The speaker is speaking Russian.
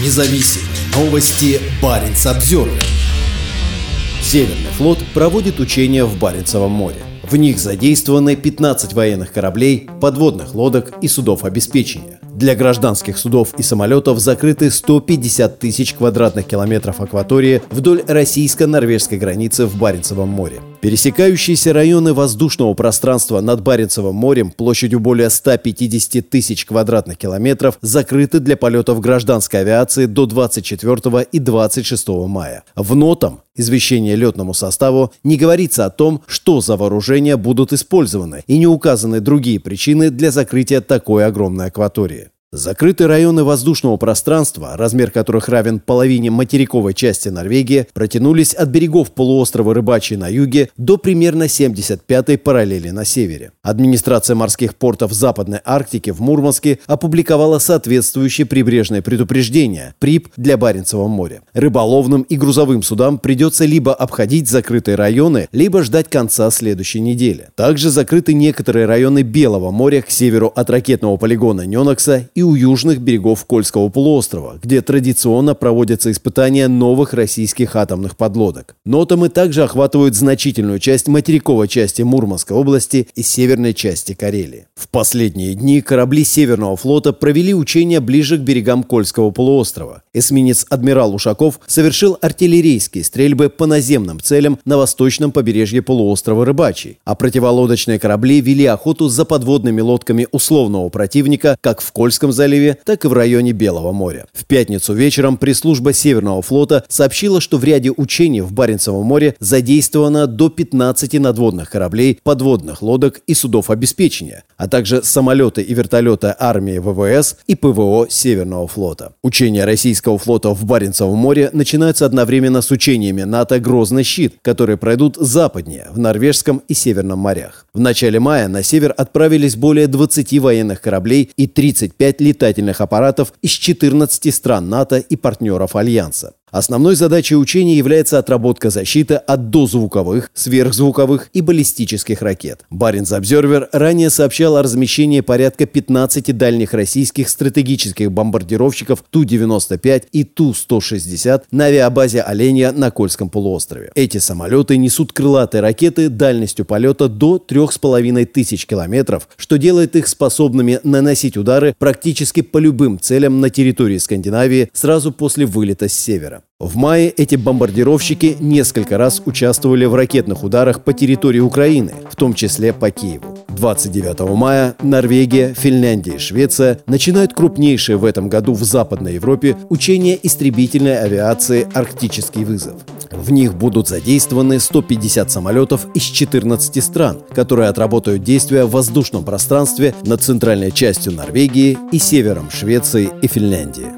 Независимые новости. Барин обзервер Северный флот проводит учения в Баренцевом море. В них задействованы 15 военных кораблей, подводных лодок и судов обеспечения. Для гражданских судов и самолетов закрыты 150 тысяч квадратных километров акватории вдоль российско-норвежской границы в Баренцевом море. Пересекающиеся районы воздушного пространства над Баренцевым морем площадью более 150 тысяч квадратных километров закрыты для полетов гражданской авиации до 24 и 26 мая. В нотам извещение летному составу не говорится о том, что за вооружения будут использованы, и не указаны другие причины для закрытия такой огромной акватории. Закрытые районы воздушного пространства, размер которых равен половине материковой части Норвегии, протянулись от берегов полуострова Рыбачий на юге до примерно 75-й параллели на севере. Администрация морских портов Западной Арктики в Мурманске опубликовала соответствующие прибрежные предупреждения ПРИП для Баренцева моря. Рыболовным и грузовым судам придется либо обходить закрытые районы, либо ждать конца следующей недели. Также закрыты некоторые районы Белого моря к северу от ракетного полигона Ненокса и у южных берегов Кольского полуострова, где традиционно проводятся испытания новых российских атомных подлодок. Нотамы также охватывают значительную часть материковой части Мурманской области и северной части Карелии. В последние дни корабли Северного флота провели учения ближе к берегам Кольского полуострова. Эсминец «Адмирал Ушаков» совершил артиллерийские стрельбы по наземным целям на восточном побережье полуострова Рыбачий, а противолодочные корабли вели охоту за подводными лодками условного противника как в Кольском заливе, так и в районе Белого моря. В пятницу вечером пресс-служба Северного флота сообщила, что в ряде учений в Баренцевом море задействовано до 15 надводных кораблей, подводных лодок и судов обеспечения, а также самолеты и вертолеты армии ВВС и ПВО Северного флота. Учения российского флота в Баренцевом море начинаются одновременно с учениями НАТО «Грозный щит», которые пройдут западнее, в Норвежском и Северном морях. В начале мая на север отправились более 20 военных кораблей и 35 летательных аппаратов из 14 стран НАТО и партнеров Альянса. Основной задачей учения является отработка защиты от дозвуковых, сверхзвуковых и баллистических ракет. Баренц Обзервер ранее сообщал о размещении порядка 15 дальних российских стратегических бомбардировщиков Ту-95 и Ту-160 на авиабазе Оленя на Кольском полуострове. Эти самолеты несут крылатые ракеты дальностью полета до 3500 километров, что делает их способными наносить удары практически по любым целям на территории Скандинавии сразу после вылета с севера. В мае эти бомбардировщики несколько раз участвовали в ракетных ударах по территории Украины, в том числе по Киеву. 29 мая Норвегия, Финляндия и Швеция начинают крупнейшие в этом году в Западной Европе учения истребительной авиации «Арктический вызов». В них будут задействованы 150 самолетов из 14 стран, которые отработают действия в воздушном пространстве над центральной частью Норвегии и севером Швеции и Финляндии.